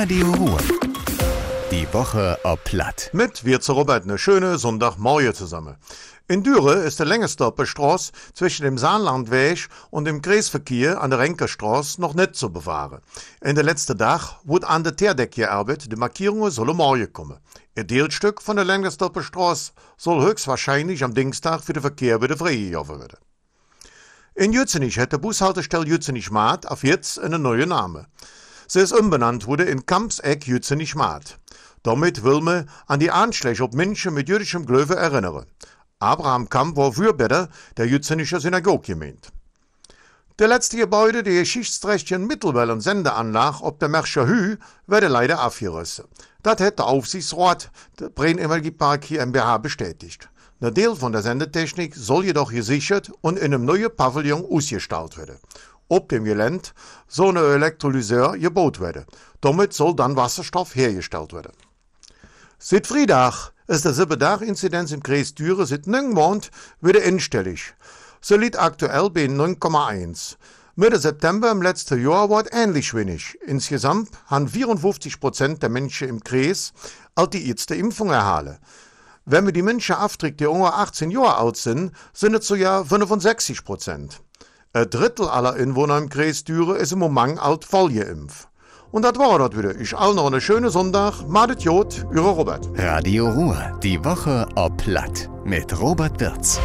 Radio Ruhr. Die Woche ob Platt. Mit wir zu Robert eine schöne Sonntagmorgen zusammen. In Düre ist der längste Straße zwischen dem Saarlandweg und dem Kreisverkehr an der Renkerstraße noch nicht zu bewahren. In der letzten Tag wurde an der Teerdeck gearbeitet, die Markierungen sollen morgen kommen. Ein Teilstück von der Längstdorper Straße soll höchstwahrscheinlich am Dienstag für den Verkehr wieder freigegeben werden. In Jützenich hat der Bushaltestelle Jützenich Maat auf jetzt einen neuen Namen. Sie ist umbenannt wurde in Kampseck Jützenich Maat. Damit will man an die Anschläge auf Menschen mit jüdischem Glauben erinnern. Abraham Kamp war Fürbitter der Jützenischer Synagoge gemeint. Der letzte Gebäude der geschichtsträchtigen Mittelwellen Sendeanlage ob der Merscher Hü werde leider abgerissen. Das hat der Aufsichtsrat der Bren Park GmbH bestätigt. Der Teil von der Sendetechnik soll jedoch gesichert und in einem neuen Pavillon ausgestellt werden. Ob dem Gelände soll ein Elektrolyseur gebaut werden. Damit soll dann Wasserstoff hergestellt werden. Seit Freitag ist der sieben-Tag-Inzidenz im Kreis Düren seit neun Monaten wieder instellig. Sie liegt aktuell bei 9,1. Mitte September im letzten Jahr war es ähnlich wenig. Insgesamt haben 54 Prozent der Menschen im Kreis all die erste Impfung erhalten. Wenn wir die Menschen abträgt, die unter 18 Jahre alt sind, sind es sogar 65 Prozent. Ein Drittel aller Einwohner im Kreis Düren ist im Moment alt voll geimpft. Und das war das wieder. Ich all noch eine schöne Sonntag. Madet Jod, Ihre Robert. Radio Ruhr. Die Woche ob Platt. Mit Robert Wirz.